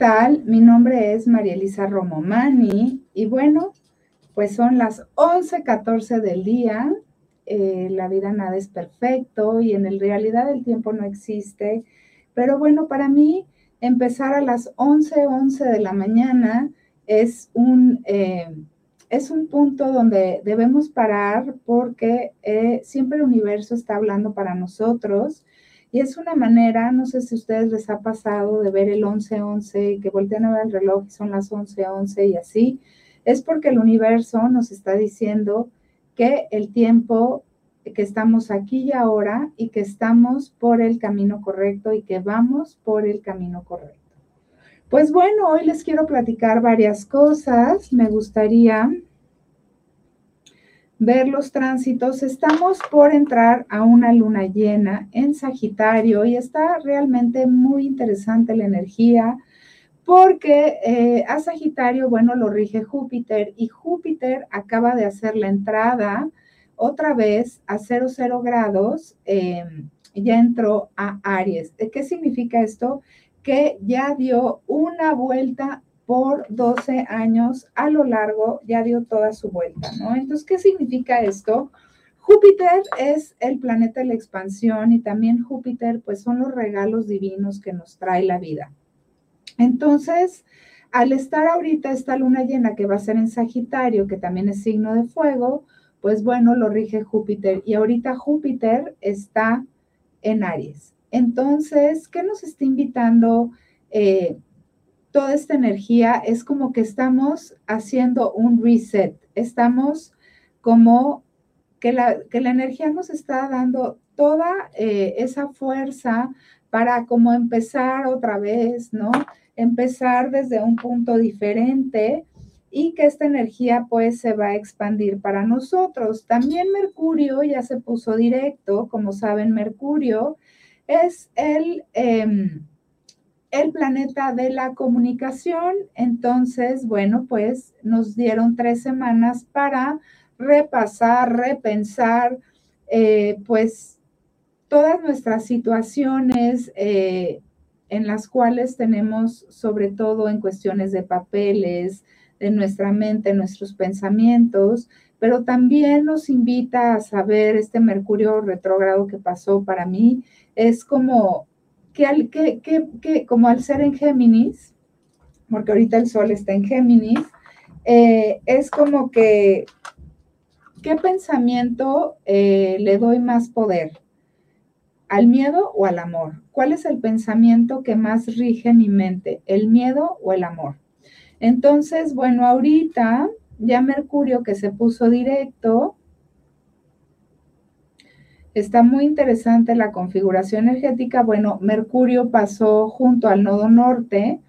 tal? Mi nombre es María Elisa Romomani y bueno, pues son las 11:14 del día. Eh, la vida nada es perfecto y en el realidad el tiempo no existe. Pero bueno, para mí empezar a las 11:11 11 de la mañana es un, eh, es un punto donde debemos parar porque eh, siempre el universo está hablando para nosotros y es una manera, no sé si a ustedes les ha pasado de ver el 11-11 y que voltean a ver el reloj y son las 11-11 y así, es porque el universo nos está diciendo que el tiempo que estamos aquí y ahora y que estamos por el camino correcto y que vamos por el camino correcto. Pues bueno, hoy les quiero platicar varias cosas. Me gustaría ver los tránsitos. Estamos por entrar a una luna llena en Sagitario y está realmente muy interesante la energía porque eh, a Sagitario, bueno, lo rige Júpiter y Júpiter acaba de hacer la entrada otra vez a 00 grados, em, ya entró a Aries. ¿Qué significa esto? que ya dio una vuelta por 12 años a lo largo, ya dio toda su vuelta, ¿no? Entonces, ¿qué significa esto? Júpiter es el planeta de la expansión y también Júpiter, pues son los regalos divinos que nos trae la vida. Entonces, al estar ahorita esta luna llena que va a ser en Sagitario, que también es signo de fuego, pues bueno, lo rige Júpiter. Y ahorita Júpiter está en Aries. Entonces, ¿qué nos está invitando eh, toda esta energía? Es como que estamos haciendo un reset, estamos como que la, que la energía nos está dando toda eh, esa fuerza para como empezar otra vez, ¿no? Empezar desde un punto diferente y que esta energía pues se va a expandir para nosotros. También Mercurio ya se puso directo, como saben, Mercurio es el, em, el planeta de la comunicación. Entonces, bueno, pues nos dieron tres semanas para repasar, repensar, eh, pues todas nuestras situaciones eh, en las cuales tenemos, sobre todo en cuestiones de papeles, de nuestra mente, nuestros pensamientos, pero también nos invita a saber este Mercurio retrógrado que pasó para mí, es como que, al, que, que, como al ser en Géminis, porque ahorita el Sol está en Géminis, eh, es como que, ¿qué pensamiento eh, le doy más poder? ¿Al miedo o al amor? ¿Cuál es el pensamiento que más rige mi mente? ¿El miedo o el amor? Entonces, bueno, ahorita ya Mercurio que se puso directo, está muy interesante la configuración energética. Bueno, Mercurio pasó junto al nodo norte,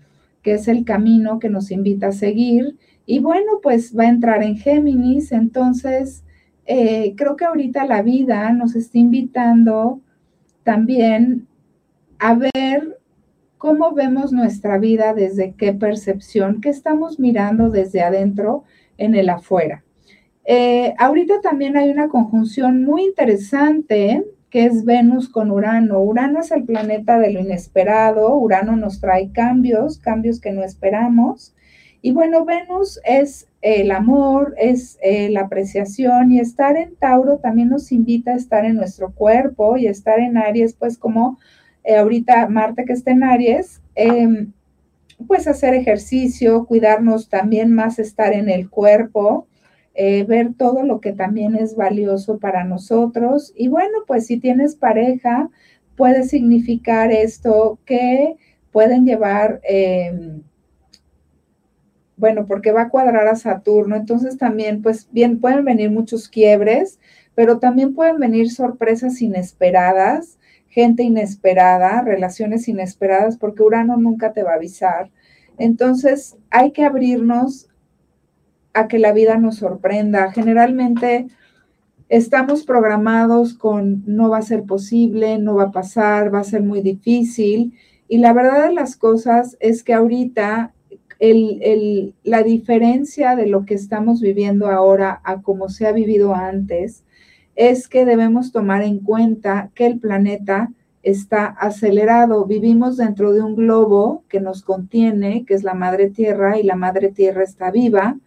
que es el camino que nos invita a seguir. Y bueno, pues va a entrar en Géminis. Entonces, eh, creo que ahorita la vida nos está invitando también a ver cómo vemos nuestra vida, desde qué percepción, qué estamos mirando desde adentro en el afuera. Eh, ahorita también hay una conjunción muy interesante que es Venus con Urano. Urano es el planeta de lo inesperado, Urano nos trae cambios, cambios que no esperamos. Y bueno, Venus es el amor, es eh, la apreciación y estar en Tauro también nos invita a estar en nuestro cuerpo y estar en Aries, pues como eh, ahorita Marte que está en Aries, em, pues hacer ejercicio, cuidarnos también más, estar en el cuerpo, eh, ver todo lo que también es valioso para nosotros. Y bueno, pues si tienes pareja, puede significar esto que pueden llevar, em, bueno, porque va a cuadrar a Saturno, entonces también, pues bien, pueden venir muchos quiebres, pero también pueden venir sorpresas inesperadas gente inesperada, relaciones inesperadas, porque Urano nunca te va a avisar. Entonces hay que abrirnos a que la vida nos sorprenda. Generalmente estamos programados con no va a ser posible, no va a pasar, va a ser muy difícil. Y la verdad de las cosas es que ahorita la diferencia de lo que estamos viviendo ahora a como se ha vivido antes es que debemos tomar en cuenta que el planeta está acelerado. Vivimos dentro de un globo que nos contiene, que es la madre tierra, y la madre tierra está viva.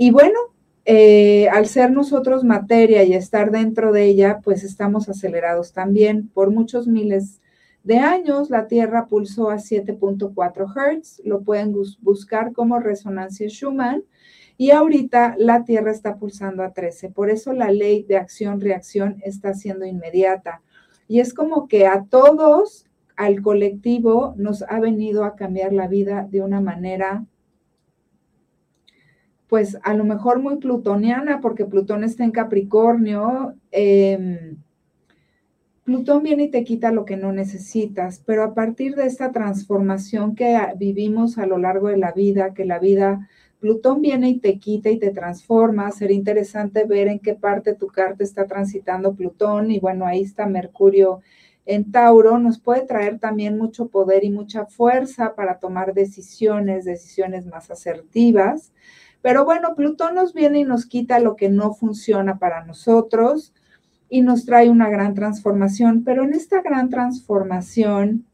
Y bueno, eh, al ser nosotros materia y estar dentro de ella, pues estamos acelerados también. Por muchos miles de años, la Tierra pulsó a 7.4 Hz, lo pueden buscar como resonancia Schumann, y ahorita la Tierra está pulsando a 13. Por eso la ley de acción-reacción está siendo inmediata. Y es como que a todos, al colectivo, nos ha venido a cambiar la vida de una manera pues a lo mejor muy plutoniana, porque Plutón está en Capricornio. Em, Plutón viene y te quita lo que no necesitas, pero a partir de esta transformación que vivimos a lo largo de la vida, que la vida, Plutón viene y te quita y te transforma, sería interesante ver en qué parte tu carta está transitando Plutón y bueno, ahí está Mercurio en Tauro, nos puede traer también mucho poder y mucha fuerza para tomar decisiones, decisiones más asertivas. Pero bueno, Plutón nos viene y nos quita lo que no funciona para nosotros y nos trae una gran transformación. Pero en esta gran transformación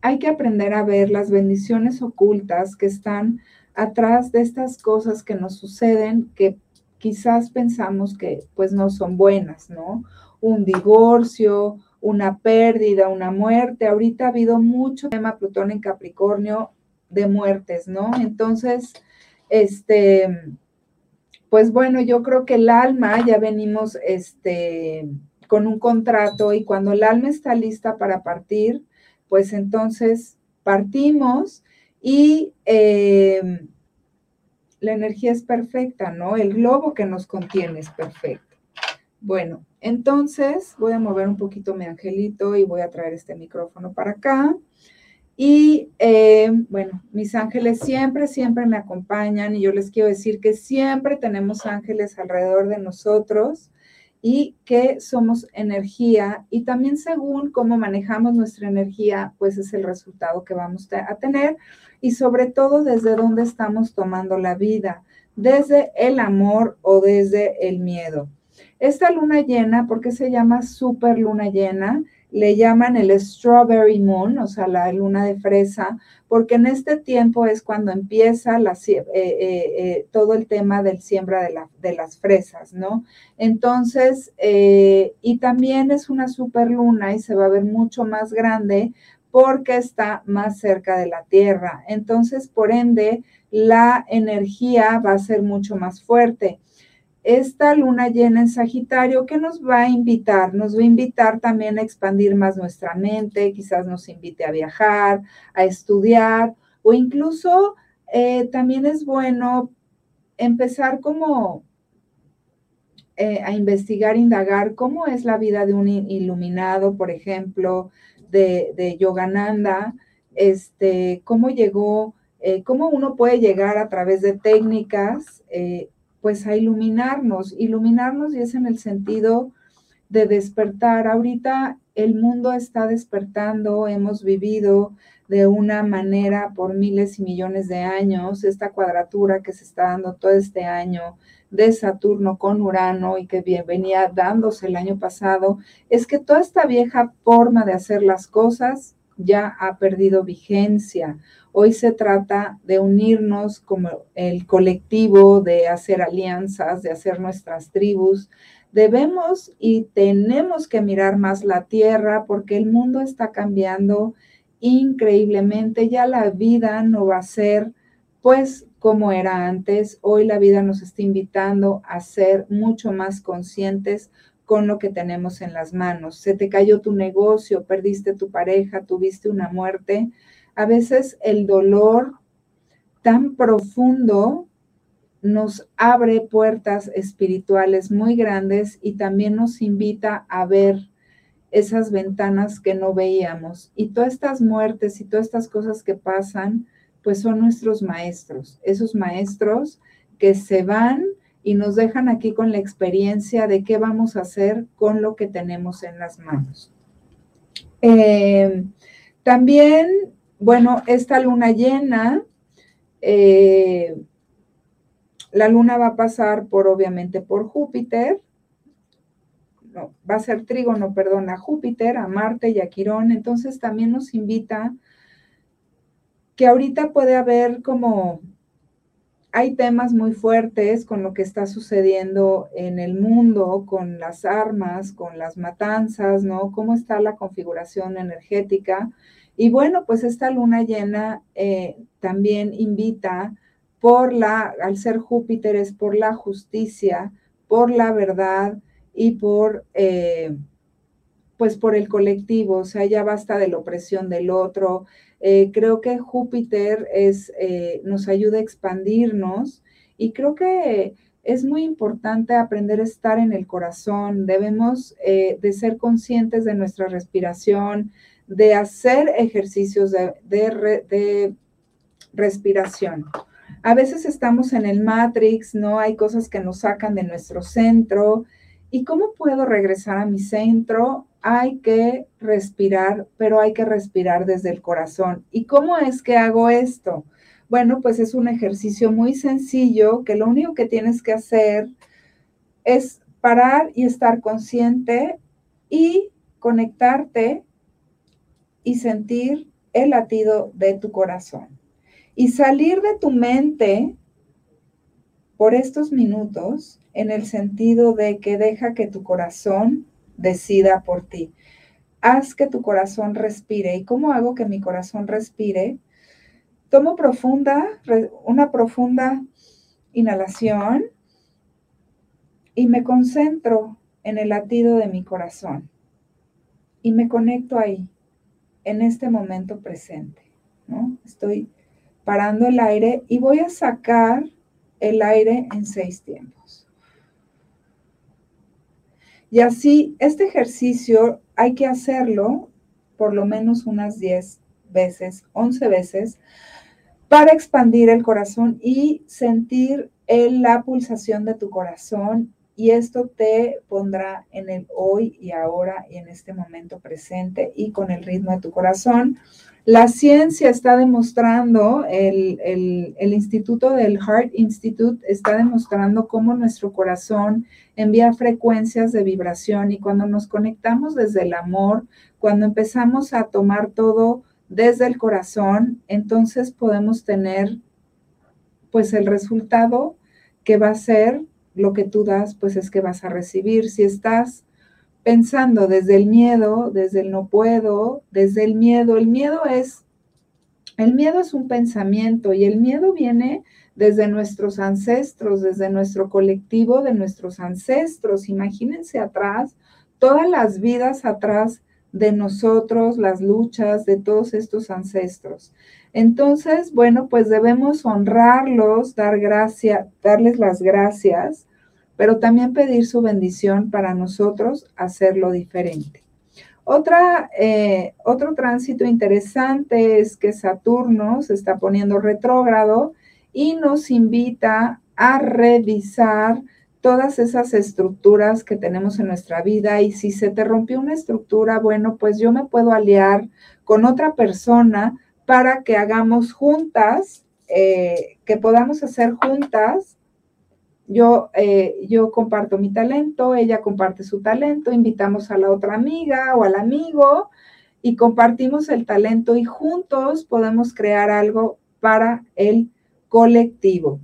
hay que aprender a ver las bendiciones ocultas que están atrás de estas cosas que nos suceden que quizás pensamos que pues no son buenas, ¿no? Un divorcio, una pérdida, una muerte. Ahorita ha habido mucho tema Plutón en Capricornio de muertes, ¿no? Entonces, este, pues bueno, yo creo que el alma ya venimos este, con un contrato y cuando el alma está lista para partir, pues entonces partimos y eh, la energía es perfecta, ¿no? El globo que nos contiene es perfecto. Bueno, entonces voy a mover un poquito mi angelito y voy a traer este micrófono para acá. Y eh, bueno, mis ángeles siempre, siempre me acompañan y yo les quiero decir que siempre tenemos ángeles alrededor de nosotros y que somos energía y también según cómo manejamos nuestra energía, pues es el resultado que vamos a tener y sobre todo desde dónde estamos tomando la vida, desde el amor o desde el miedo. Esta luna llena, ¿por qué se llama super luna llena? Le llaman el strawberry moon, o sea, la luna de fresa, porque en este tiempo es cuando empieza eh, eh, eh, todo el tema del siembra de, de las fresas, ¿no? Entonces, y también es una super luna y se va a ver mucho más grande porque está más cerca de la Tierra. Entonces, por ende, la energía va a ser mucho más fuerte esta luna llena en Sagitario, ¿qué nos va a invitar? Nos va a invitar también a expandir más nuestra mente, quizás nos invite a viajar, a estudiar o incluso eh, también es bueno empezar como eh, a investigar, indagar cómo es la vida de un iluminado, por ejemplo, de, Yogananda, este, cómo llegó, eh, cómo uno puede llegar a través de técnicas pues a iluminarnos, iluminarnos y es en el sentido de despertar. Ahorita el mundo está despertando, hemos vivido de una manera por miles y millones de años, esta cuadratura que se está dando todo este año de Saturno con Urano y que venía dándose el año pasado, es que toda esta vieja forma de hacer las cosas ya ha perdido vigencia. Hoy se trata de unirnos como el colectivo, de hacer alianzas, de hacer nuestras tribus. Debemos y tenemos que mirar más la tierra porque el mundo está cambiando increíblemente. Ya la vida no va a ser pues como era antes. Hoy la vida nos está invitando a ser mucho más conscientes con lo que tenemos en las manos. Se te cayó tu negocio, perdiste tu pareja, tuviste una muerte. A veces el dolor tan profundo nos abre puertas espirituales muy grandes y también nos invita a ver esas ventanas que no veíamos. Y todas estas muertes y todas estas cosas que pasan, pues son nuestros maestros, esos maestros que se van y nos dejan aquí con la experiencia de qué vamos a hacer con lo que tenemos en las manos. Eh, también, bueno, esta luna llena, eh, la luna va a pasar por, obviamente, por Júpiter, no, va a ser trígono, perdón, a Júpiter, a Marte y a Quirón. Entonces también nos invita que ahorita puede haber como, hay temas muy fuertes con lo que está sucediendo en el mundo, con las armas, con las matanzas, ¿no? ¿Cómo está la configuración energética? Y bueno, pues esta luna llena eh, también invita por la, al ser Júpiter es por la justicia, por la verdad y por, eh, pues por el colectivo, o sea, ya basta de la opresión del otro. Eh, creo que Júpiter es, nos ayuda a expandirnos y creo que es muy importante aprender a estar en el corazón. Debemos de ser conscientes de nuestra respiración, de hacer ejercicios de, respiración. A veces estamos en el Matrix, ¿no? Hay cosas que nos sacan de nuestro centro. ¿Y cómo puedo regresar a mi centro? Hay que respirar, pero hay que respirar desde el corazón. ¿Y cómo es que hago esto? Bueno, pues es un ejercicio muy sencillo que lo único que tienes que hacer es parar y estar consciente y conectarte y sentir el latido de tu corazón. Y salir de tu mente por estos minutos en el sentido de que deja que tu corazón decida por ti. Haz que tu corazón respire. ¿Y cómo hago que mi corazón respire? Tomo profunda, una profunda inhalación y me concentro en el latido de mi corazón y me conecto ahí en este momento presente. Estoy parando el aire y voy a sacar el aire en seis tiempos. Y así, este ejercicio hay que hacerlo por lo menos unas 10 veces, 11 veces, para expandir el corazón y sentir la pulsación de tu corazón y esto te pondrá en el hoy y ahora y en este momento presente y con el ritmo de tu corazón. La ciencia está demostrando, el, el, instituto del Heart Institute está demostrando cómo nuestro corazón envía frecuencias de vibración y cuando nos conectamos desde el amor, cuando empezamos a tomar todo desde el corazón, entonces podemos tener pues el resultado que va a ser lo que tú das, pues es que vas a recibir. Si estás pensando desde el miedo, desde el no puedo, desde el miedo, el miedo es, el miedo es un pensamiento y el miedo viene desde nuestros ancestros, desde nuestro colectivo de nuestros ancestros. Imagínense atrás, todas las vidas atrás de nosotros, las luchas de todos estos ancestros. Entonces, bueno, pues debemos honrarlos, dar gracia, darles las gracias pero también pedir su bendición para nosotros hacerlo diferente. Otra, eh, otro tránsito interesante es que Saturno se está poniendo retrógrado y nos invita a revisar todas esas estructuras que tenemos en nuestra vida y si se te rompió una estructura, bueno, pues yo me puedo aliar con otra persona para que hagamos juntas, eh, que podamos hacer juntas yo, eh, yo comparto mi talento, ella comparte su talento, invitamos a la otra amiga o al amigo y compartimos el talento y juntos podemos crear algo para el colectivo.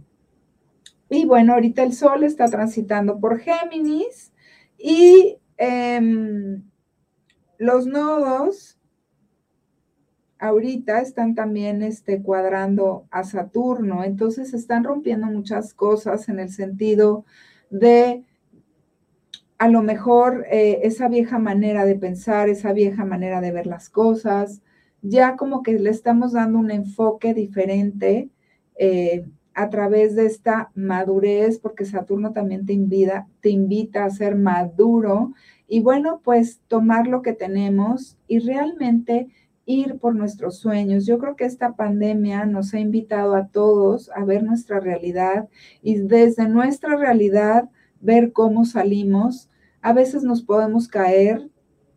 Y bueno, ahorita el sol está transitando por Géminis y em, los nodos ahorita están también este, cuadrando a Saturno, entonces están rompiendo muchas cosas en el sentido de a lo mejor eh, esa vieja manera de pensar, esa vieja manera de ver las cosas, ya como que le estamos dando un enfoque diferente eh, a través de esta madurez, porque Saturno también te invita, te invita a ser maduro. Y bueno, pues tomar lo que tenemos y realmente ir por nuestros sueños. Yo creo que esta pandemia nos ha invitado a todos a ver nuestra realidad y desde nuestra realidad ver cómo salimos. A veces nos podemos caer,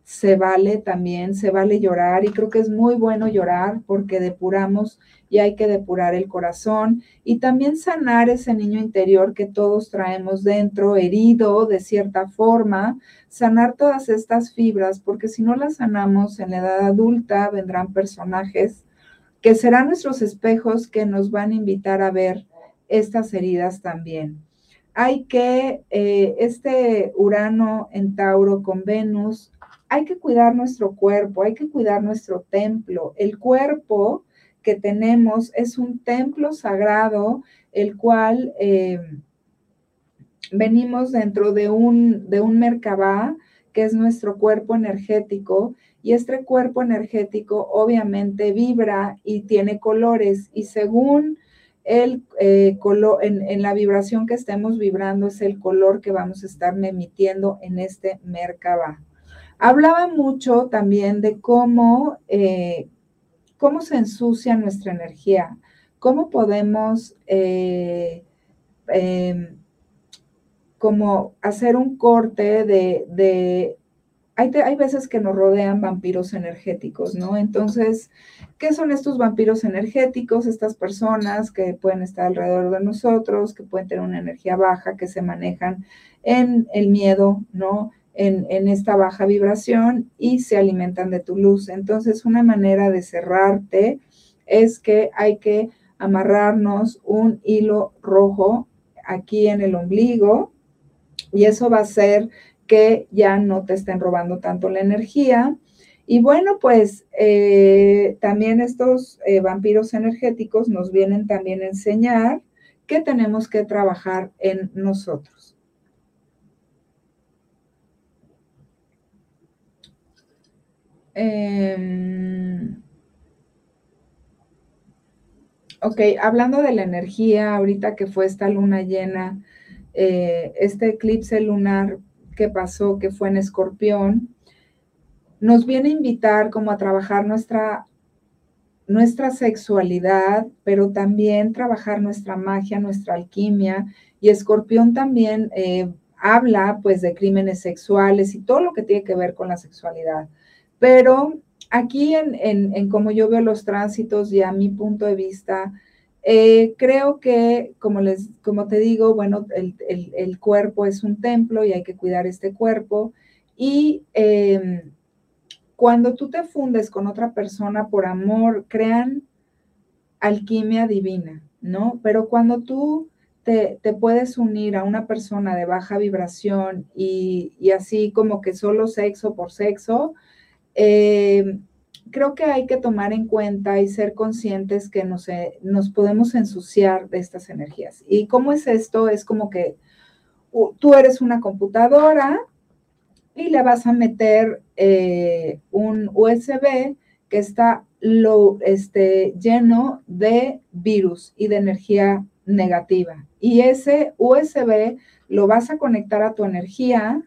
se vale también, se vale llorar y creo que es muy bueno llorar porque depuramos y hay que depurar el corazón y también sanar ese niño interior que todos traemos dentro, herido de cierta forma, sanar todas estas fibras porque si no las sanamos en la edad adulta vendrán personajes que serán nuestros espejos que nos van a invitar a ver estas heridas también. Hay que, eh, este Urano en Tauro con Venus hay que cuidar nuestro cuerpo, hay que cuidar nuestro templo. El cuerpo que tenemos es un templo sagrado, el cual eh, venimos dentro de un, de un Merkabah, que es nuestro cuerpo energético, y este cuerpo energético obviamente vibra y tiene colores, y según el eh, color, en, la vibración que estemos vibrando, es el color que vamos a estar emitiendo en este Merkabah. Hablaba mucho también de cómo, eh, cómo se ensucia nuestra energía, cómo podemos eh, em, como hacer un corte de, hay, hay, veces que nos rodean vampiros energéticos, ¿no? Entonces, ¿qué son estos vampiros energéticos? Estas personas que pueden estar alrededor de nosotros, que pueden tener una energía baja, que se manejan en el miedo, ¿no? En, esta baja vibración y se alimentan de tu luz. Entonces, una manera de cerrarte es que hay que amarrarnos un hilo rojo aquí en el ombligo y eso va a hacer que ya no te estén robando tanto la energía. Y bueno, pues eh, también estos eh, vampiros energéticos nos vienen también a enseñar que tenemos que trabajar en nosotros. Em, ok, hablando de la energía, ahorita que fue esta luna llena, eh, este eclipse lunar que pasó, que fue en escorpión, nos viene a invitar como a trabajar nuestra, nuestra sexualidad, pero también trabajar nuestra magia, nuestra alquimia. Y escorpión también eh, habla pues de crímenes sexuales y todo lo que tiene que ver con la sexualidad. Pero aquí en, en, como yo veo los tránsitos y a mi punto de vista, eh, creo que, como, les, como te digo, bueno, el, cuerpo es un templo y hay que cuidar este cuerpo. Y em, cuando tú te fundes con otra persona por amor, crean alquimia divina, ¿no? Pero cuando tú te, puedes unir a una persona de baja vibración y, y así como que solo sexo por sexo, eh, creo que hay que tomar en cuenta y ser conscientes que nos, eh, nos podemos ensuciar de estas energías. ¿Y cómo es esto? Es como que tú eres una computadora y le vas a meter eh, un USB que está este, lleno de virus y de energía negativa. Y ese USB lo vas a conectar a tu energía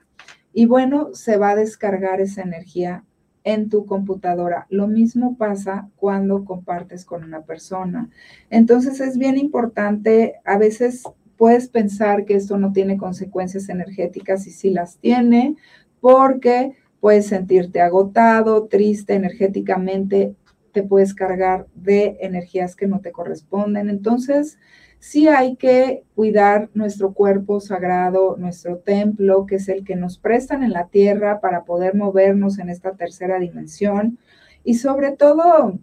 y bueno, se va a descargar esa energía en tu computadora. Lo mismo pasa cuando compartes con una persona. Entonces es bien importante, a veces puedes pensar que esto no tiene consecuencias energéticas y sí las tiene, porque puedes sentirte agotado, triste energéticamente, te puedes cargar de energías que no te corresponden. Entonces, sí hay que cuidar nuestro cuerpo sagrado, nuestro templo, que es el que nos prestan en la tierra para poder movernos en esta tercera dimensión. Y sobre todo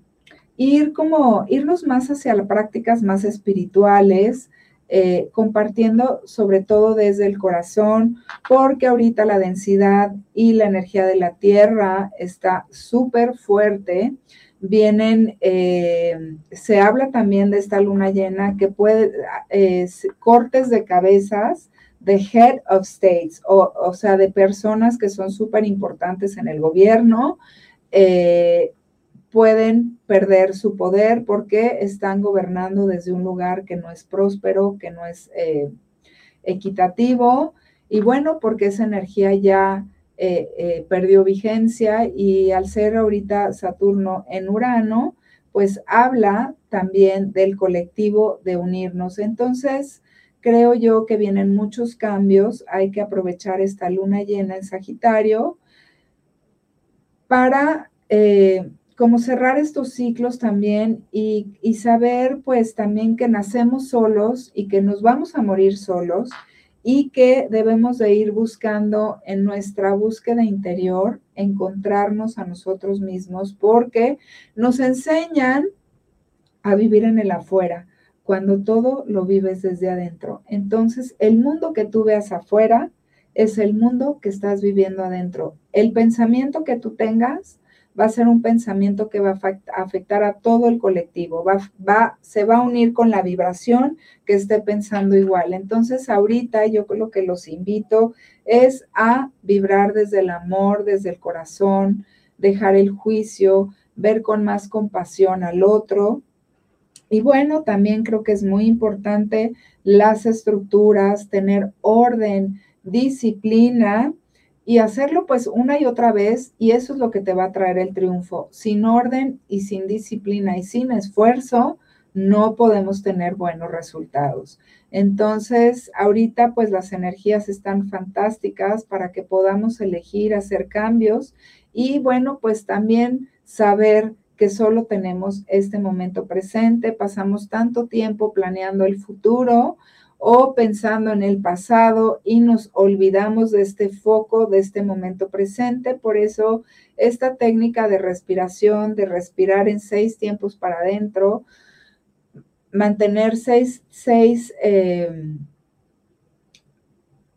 ir como irnos más hacia las prácticas más espirituales, eh, compartiendo sobre todo desde el corazón, porque ahorita la densidad y la energía de la tierra está súper fuerte vienen, eh, se habla también de esta luna llena que puede, eh, cortes de cabezas de head of states, o, sea, de personas que son súper importantes en el gobierno, eh, pueden perder su poder porque están gobernando desde un lugar que no es próspero, que no es equitativo, y bueno, porque esa energía ya eh, eh, perdió vigencia y al ser ahorita Saturno en Urano, pues habla también del colectivo de unirnos. Entonces, creo yo que vienen muchos cambios, hay que aprovechar esta luna llena en Sagitario para eh, como cerrar estos ciclos también y, y, saber pues también que nacemos solos y que nos vamos a morir solos y que debemos de ir buscando en nuestra búsqueda interior encontrarnos a nosotros mismos porque nos enseñan a vivir en el afuera cuando todo lo vives desde adentro. Entonces, el mundo que tú veas afuera es el mundo que estás viviendo adentro. El pensamiento que tú tengas va a ser un pensamiento que va a afectar a todo el colectivo, va, va, se va a unir con la vibración que esté pensando igual. Entonces, ahorita yo lo que los invito es a vibrar desde el amor, desde el corazón, dejar el juicio, ver con más compasión al otro, y bueno, también creo que es muy importante las estructuras, tener orden, disciplina y hacerlo pues una y otra vez y eso es lo que te va a traer el triunfo. Sin orden y sin disciplina y sin esfuerzo, no podemos tener buenos resultados. Entonces, ahorita pues las energías están fantásticas para que podamos elegir hacer cambios y bueno, pues también saber que solo tenemos este momento presente, pasamos tanto tiempo planeando el futuro o pensando en el pasado y nos olvidamos de este foco, de este momento presente. Por eso esta técnica de respiración, de respirar en seis tiempos para adentro, mantener seis, seis, eh,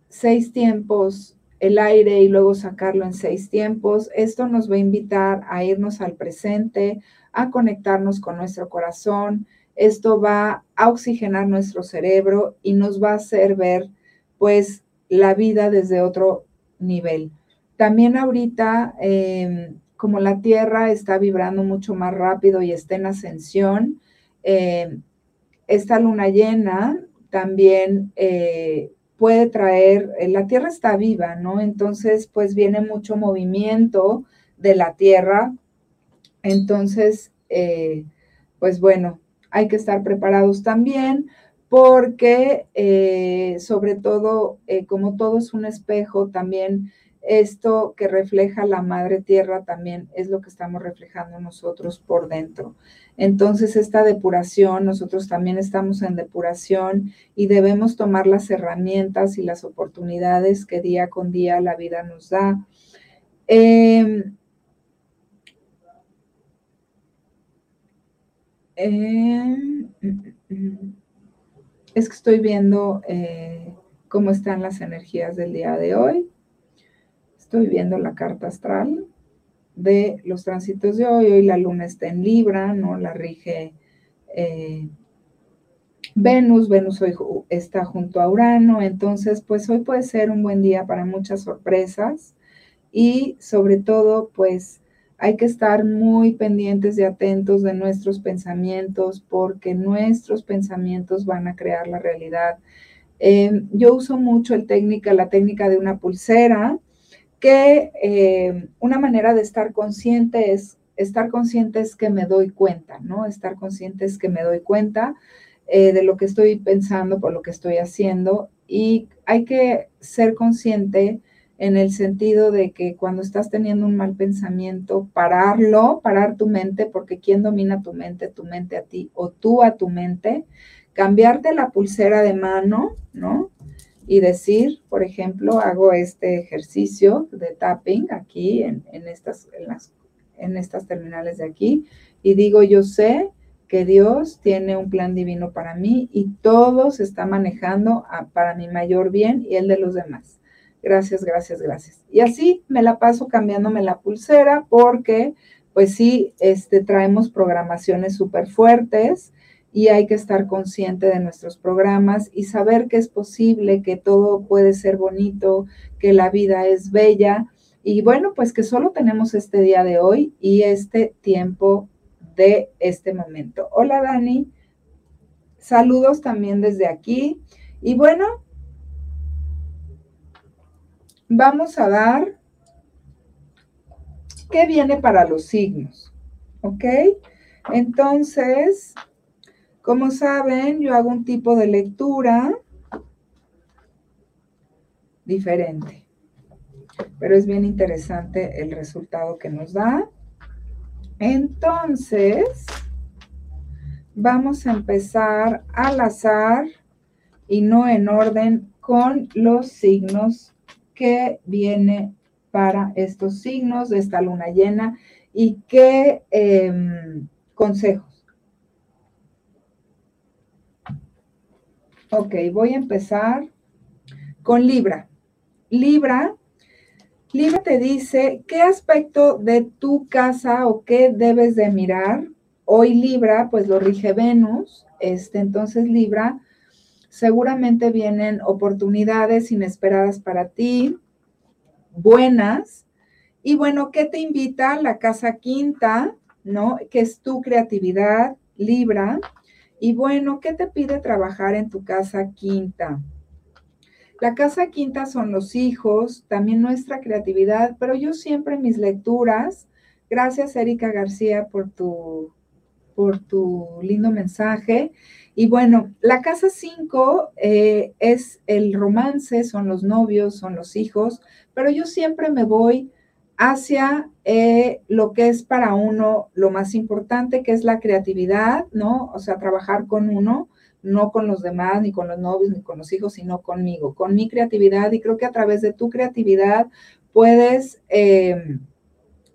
seis tiempos el aire y luego sacarlo en seis tiempos. Esto nos va a invitar a irnos al presente, a conectarnos con nuestro corazón. Esto va a oxigenar nuestro cerebro y nos va a hacer ver pues la vida desde otro nivel. También ahorita, em, como la Tierra está vibrando mucho más rápido y está en ascensión, em, esta luna llena también eh, puede traer, eh, la Tierra está viva, ¿no? Entonces, pues viene mucho movimiento de la Tierra. Entonces, eh, pues bueno, hay que estar preparados también porque eh, sobre todo, como todo es un espejo, también esto que refleja la madre tierra también es lo que estamos reflejando nosotros por dentro. Entonces, esta depuración, nosotros también estamos en depuración y debemos tomar las herramientas y las oportunidades que día con día la vida nos da. Em, em, es que estoy viendo eh, cómo están las energías del día de hoy. Estoy viendo la carta astral de los tránsitos de hoy. Hoy la luna está en Libra, ¿no? La rige eh, Venus. Venus hoy está junto a Urano. Entonces, pues hoy puede ser un buen día para muchas sorpresas y sobre todo, pues hay que estar muy pendientes y atentos de nuestros pensamientos porque nuestros pensamientos van a crear la realidad. Eh, yo uso mucho técnica, la técnica de una pulsera que eh, una manera de estar consciente es, estar consciente es que me doy cuenta, ¿no? Estar consciente es que me doy cuenta eh, de lo que estoy pensando, por lo que estoy haciendo y hay que ser consciente en el sentido de que cuando estás teniendo un mal pensamiento, pararlo, parar tu mente, porque ¿quién domina tu mente? Tu mente a ti o tú a tu mente, cambiarte la pulsera de mano, ¿no? y decir, por ejemplo, hago este ejercicio de tapping aquí en, estas, las, en estas terminales de aquí y digo, yo sé que Dios tiene un plan divino para mí y todo se está manejando para mi mayor bien y el de los demás. Gracias, gracias, gracias. Y así me la paso cambiándome la pulsera porque, pues sí, este, traemos programaciones súper fuertes y hay que estar consciente de nuestros programas y saber que es posible, que todo puede ser bonito, que la vida es bella y bueno, pues que solo tenemos este día de hoy y este tiempo de este momento. Hola Dani, saludos también desde aquí y bueno, vamos a dar qué viene para los signos, ¿ok? Entonces, como saben, yo hago un tipo de lectura diferente. pero es bien interesante el resultado que nos da. Entonces, vamos a empezar al azar y no en orden con los signos que viene para estos signos de esta luna llena y qué em, consejos. Ok, voy a empezar con Libra. Libra, Libra te dice qué aspecto de tu casa o qué debes de mirar. Hoy Libra, pues lo rige Venus. Este, entonces Libra, seguramente vienen oportunidades inesperadas para ti, buenas. Y bueno, ¿qué te invita? La casa quinta, ¿no? Que es tu creatividad, Libra. Y bueno, ¿qué te pide trabajar en tu casa quinta? La casa quinta son los hijos, también nuestra creatividad, pero yo siempre en mis lecturas, gracias Erika García por tu, por tu lindo mensaje. Y bueno, la casa cinco eh, es el romance, son los novios, son los hijos, pero yo siempre me voy hacia eh, lo que es para uno lo más importante, que es la creatividad, ¿no? O sea, trabajar con uno, no con los demás, ni con los novios, ni con los hijos, sino conmigo, con mi creatividad. Y creo que a través de tu creatividad puedes eh,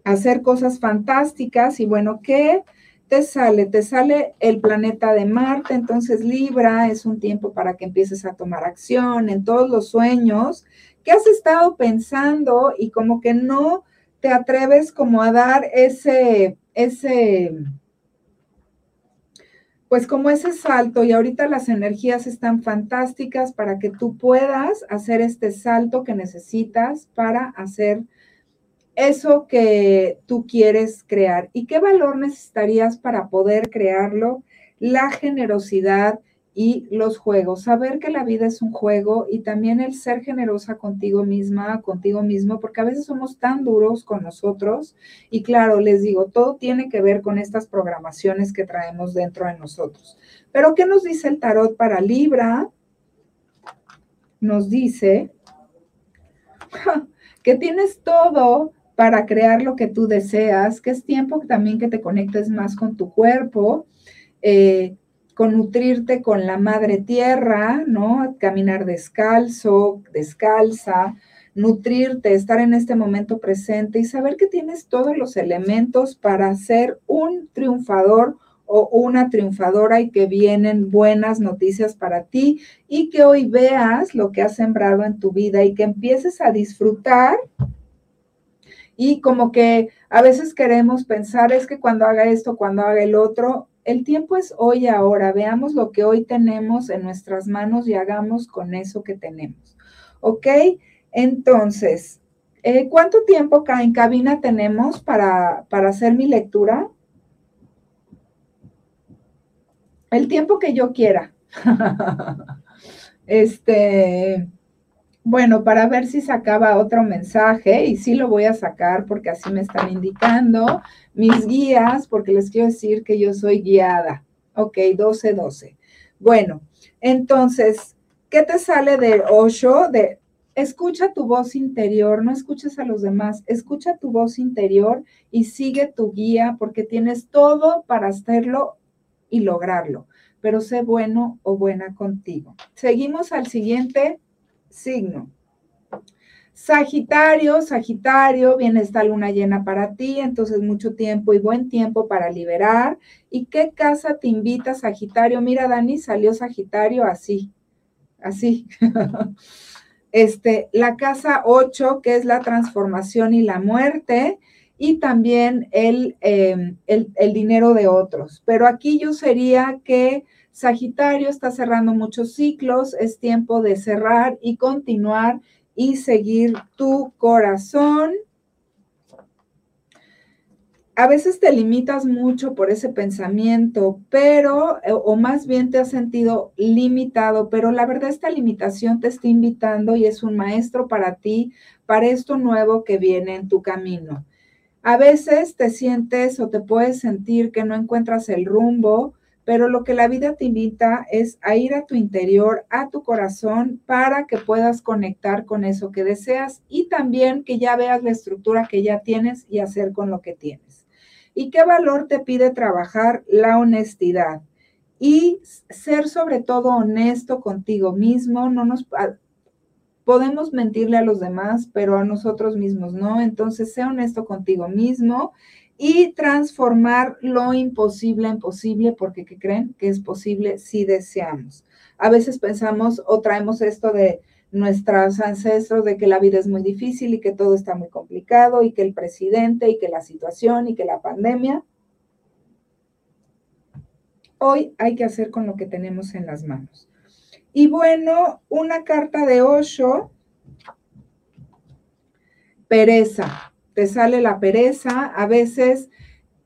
hacer cosas fantásticas. Y bueno, ¿qué te sale? Te sale el planeta de Marte, entonces Libra es un tiempo para que empieces a tomar acción en todos los sueños que has estado pensando y como que no te atreves como a dar ese, ese, pues como ese salto y ahorita las energías están fantásticas para que tú puedas hacer este salto que necesitas para hacer eso que tú quieres crear. ¿Y qué valor necesitarías para poder crearlo? La generosidad, y los juegos, saber que la vida es un juego y también el ser generosa contigo misma, contigo mismo, porque a veces somos tan duros con nosotros y claro, les digo, todo tiene que ver con estas programaciones que traemos dentro de nosotros. Pero ¿qué nos dice el tarot para Libra? Nos dice que tienes todo para crear lo que tú deseas, que es tiempo también que te conectes más con tu cuerpo. Eh, con nutrirte con la madre tierra, ¿no? Caminar descalzo, descalza, nutrirte, estar en este momento presente y saber que tienes todos los elementos para ser un triunfador o una triunfadora y que vienen buenas noticias para ti y que hoy veas lo que has sembrado en tu vida y que empieces a disfrutar y como que a veces queremos pensar es que cuando haga esto, cuando haga el otro, el tiempo es hoy y ahora. Veamos lo que hoy tenemos en nuestras manos y hagamos con eso que tenemos. ¿Ok? Entonces, eh, ¿cuánto tiempo en cabina tenemos para, para hacer mi lectura? El tiempo que yo quiera. este, bueno, para ver si sacaba otro mensaje, y sí lo voy a sacar porque así me están indicando mis guías, porque les quiero decir que yo soy guiada. Ok, 12, 12. Bueno, entonces, ¿qué te sale de Osho? De escucha tu voz interior, no escuches a los demás, escucha tu voz interior y sigue tu guía porque tienes todo para hacerlo y lograrlo, pero sé bueno o buena contigo. Seguimos al siguiente signo. Sagitario, Sagitario, viene esta luna llena para ti, entonces mucho tiempo y buen tiempo para liberar. ¿Y qué casa te invita, Sagitario? Mira, Dani, salió Sagitario así, así. este, la casa 8, que es la transformación y la muerte, y también el, em, el, el dinero de otros. Pero aquí yo sería que Sagitario está cerrando muchos ciclos, es tiempo de cerrar y continuar y seguir tu corazón. A veces te limitas mucho por ese pensamiento, pero, o más bien te has sentido limitado, pero la verdad esta limitación te está invitando y es un maestro para ti, para esto nuevo que viene en tu camino. A veces te sientes o te puedes sentir que no encuentras el rumbo, pero lo que la vida te invita es a ir a tu interior, a tu corazón, para que puedas conectar con eso que deseas y también que ya veas la estructura que ya tienes y hacer con lo que tienes. ¿Y qué valor te pide trabajar? La honestidad y ser sobre todo honesto contigo mismo. No nos podemos mentirle a los demás, pero a nosotros mismos no. Entonces, sea honesto contigo mismo y transformar lo imposible en posible, porque ¿qué creen? Que es posible si deseamos. A veces pensamos o traemos esto de nuestros ancestros de que la vida es muy difícil y que todo está muy complicado y que el presidente y que la situación y que la pandemia. Hoy hay que hacer con lo que tenemos en las manos. Y bueno, una carta de Osho, pereza te sale la pereza, a veces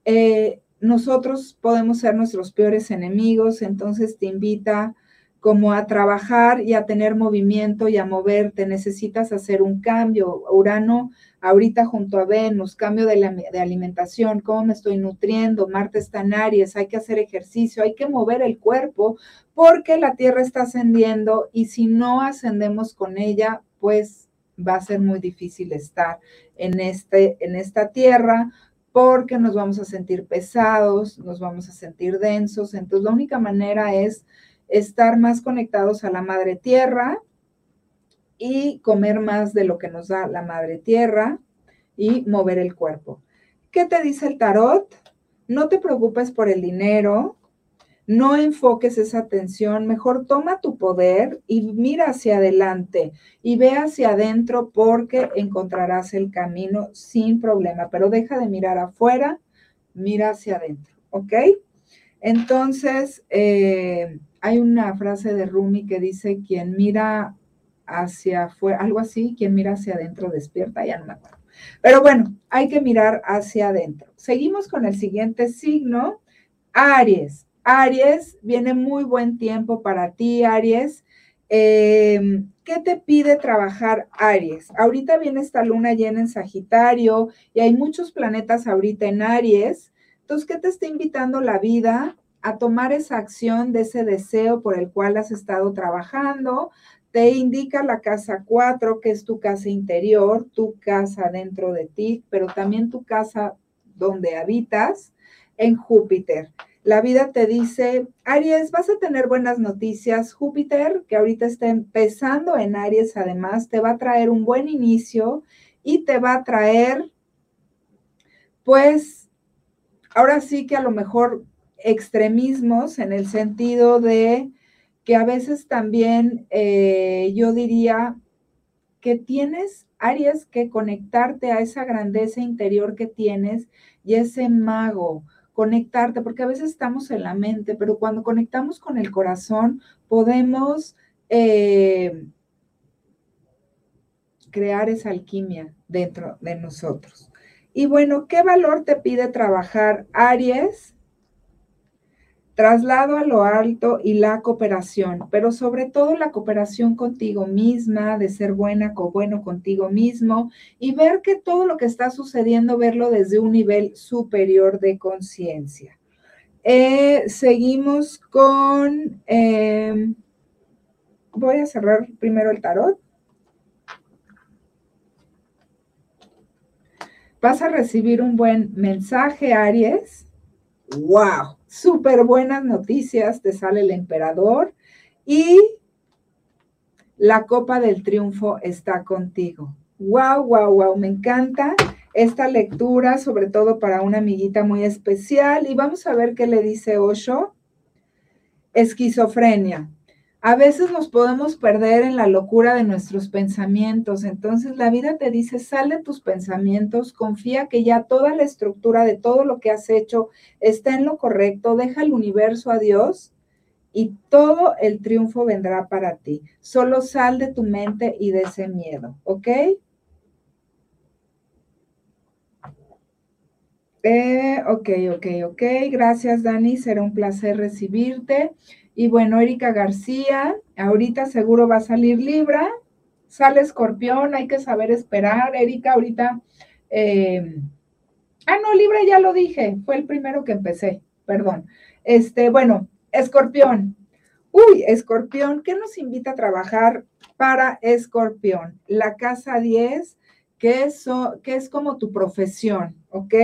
eh, nosotros podemos ser nuestros peores enemigos, entonces te invita como a trabajar y a tener movimiento y a moverte. Necesitas hacer un cambio. Urano, ahorita junto a Venus, cambio de, de, alimentación, cómo me estoy nutriendo. Marte está en Aries, hay que hacer ejercicio, hay que mover el cuerpo porque la Tierra está ascendiendo y si no ascendemos con ella, pues va a ser muy difícil estar en, este, en esta tierra porque nos vamos a sentir pesados, nos vamos a sentir densos. Entonces, la única manera es estar más conectados a la madre tierra y comer más de lo que nos da la madre tierra y mover el cuerpo. ¿Qué te dice el tarot? No te preocupes por el dinero, no enfoques esa atención, mejor toma tu poder y mira hacia adelante y ve hacia adentro porque encontrarás el camino sin problema, pero deja de mirar afuera, mira hacia adentro, ¿ok? Entonces, eh, hay una frase de Rumi que dice, quien mira hacia afuera, algo así, quien mira hacia adentro despierta, ya no me acuerdo. Pero bueno, hay que mirar hacia adentro. Seguimos con el siguiente signo, Aries. Aries, viene muy buen tiempo para ti, Aries. Em, ¿Qué te pide trabajar Aries? Ahorita viene esta luna llena en Sagitario y hay muchos planetas ahorita en Aries. Entonces, ¿qué te está invitando la vida? A tomar esa acción de ese deseo por el cual has estado trabajando. Te indica la casa 4, que es tu casa interior, tu casa dentro de ti, pero también tu casa donde habitas en Júpiter. La vida te dice, Aries, vas a tener buenas noticias. Júpiter, que ahorita está empezando en Aries, además, te va a traer un buen inicio y te va a traer, pues, ahora sí que a lo mejor extremismos en el sentido de que a veces también eh, yo diría que tienes, Aries, que conectarte a esa grandeza interior que tienes y ese mago conectarte, porque a veces estamos en la mente, pero cuando conectamos con el corazón podemos eh, crear esa alquimia dentro de nosotros. Y bueno, ¿qué valor te pide trabajar Aries? Traslado a lo alto y la cooperación, pero sobre todo la cooperación contigo misma, de ser buena o bueno contigo mismo y ver que todo lo que está sucediendo, verlo desde un nivel superior de conciencia. Eh, seguimos con, em, voy a cerrar primero el tarot. Vas a recibir un buen mensaje, Aries. ¡Wow! Súper buenas noticias, te sale el emperador y la copa del triunfo está contigo. Wow, wow, wow, me encanta esta lectura, sobre todo para una amiguita muy especial. Y vamos a ver qué le dice Osho. Esquizofrenia. A veces nos podemos perder en la locura de nuestros pensamientos, entonces la vida te dice, sale tus pensamientos, confía que ya toda la estructura de todo lo que has hecho está en lo correcto, deja el universo a Dios y todo el triunfo vendrá para ti. Solo sal de tu mente y de ese miedo, ¿ok? Eh, ok, ok, ok. Gracias, Dani. Será un placer recibirte. Y bueno, Erika García, ahorita seguro va a salir Libra, sale Escorpión, hay que saber esperar. Erika, ahorita. Eh, ah, no, Libra ya lo dije, fue el primero que empecé, perdón. Este, bueno, Escorpión. Uy, escorpión, ¿qué nos invita a trabajar para escorpión? La casa 10, que es, que es como tu profesión, ¿ok?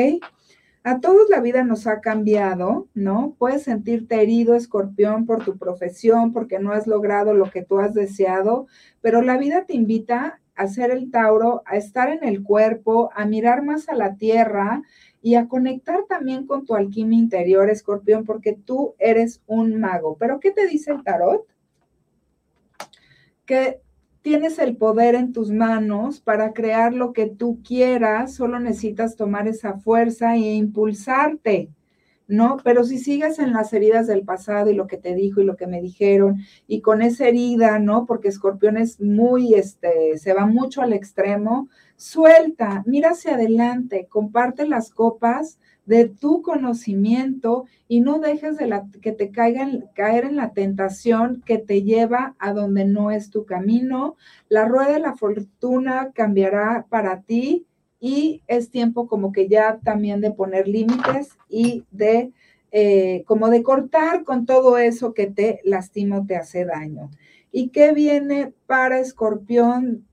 A todos la vida nos ha cambiado, ¿no? Puedes sentirte herido, escorpión, por tu profesión, porque no has logrado lo que tú has deseado, pero la vida te invita a ser el Tauro, a estar en el cuerpo, a mirar más a la tierra y a conectar también con tu alquimia interior, escorpión, porque tú eres un mago. Pero ¿qué te dice el tarot? Que tienes el poder en tus manos para crear lo que tú quieras, solo necesitas tomar esa fuerza e impulsarte, ¿no? Pero si sigues en las heridas del pasado y lo que te dijo y lo que me dijeron, y con esa herida, ¿no? Porque escorpión es muy, este, se va mucho al extremo, suelta, mira hacia adelante, comparte las copas de tu conocimiento y no dejes de la, que te caigan, caer en la tentación que te lleva a donde no es tu camino. La rueda de la fortuna cambiará para ti y es tiempo como que ya también de poner límites y de eh, como de cortar con todo eso que te lastima o te hace daño. ¿Y qué viene para escorpión?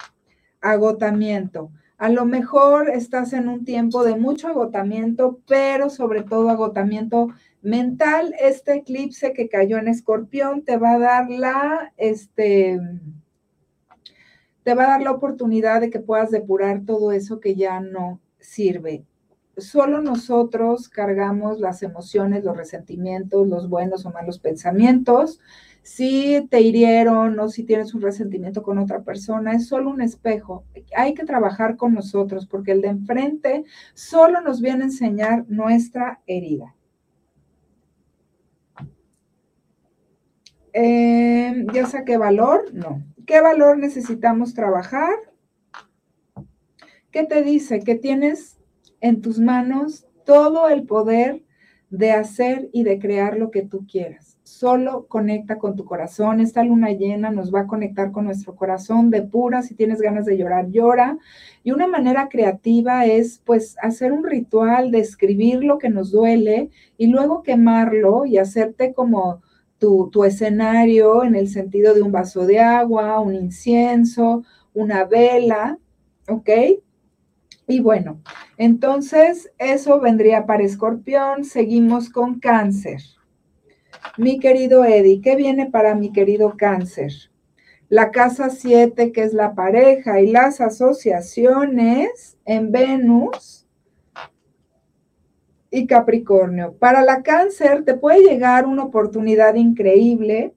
Agotamiento. A lo mejor estás en un tiempo de mucho agotamiento, pero sobre todo agotamiento mental. Este eclipse que cayó en Escorpión te va a dar la, este, te va a dar la oportunidad de que puedas depurar todo eso que ya no sirve. Solo nosotros cargamos las emociones, los resentimientos, los buenos o malos pensamientos si te hirieron o si tienes un resentimiento con otra persona, es solo un espejo. Hay que trabajar con nosotros porque el de enfrente solo nos viene a enseñar nuestra herida. Eh, ¿Ya saqué valor? No. ¿Qué valor necesitamos trabajar? ¿Qué te dice? Que tienes en tus manos todo el poder de hacer y de crear lo que tú quieras solo conecta con tu corazón. Esta luna llena nos va a conectar con nuestro corazón, de pura, si tienes ganas de llorar, llora. Y una manera creativa es pues hacer un ritual de escribir lo que nos duele y luego quemarlo y hacerte como tu, tu escenario en el sentido de un vaso de agua, un incienso, una vela, ¿ok? Y bueno, entonces eso vendría para escorpión. Seguimos con cáncer. Mi querido Eddie, ¿qué viene para mi querido cáncer? La casa 7, que es la pareja y las asociaciones en Venus y Capricornio. Para la cáncer te puede llegar una oportunidad increíble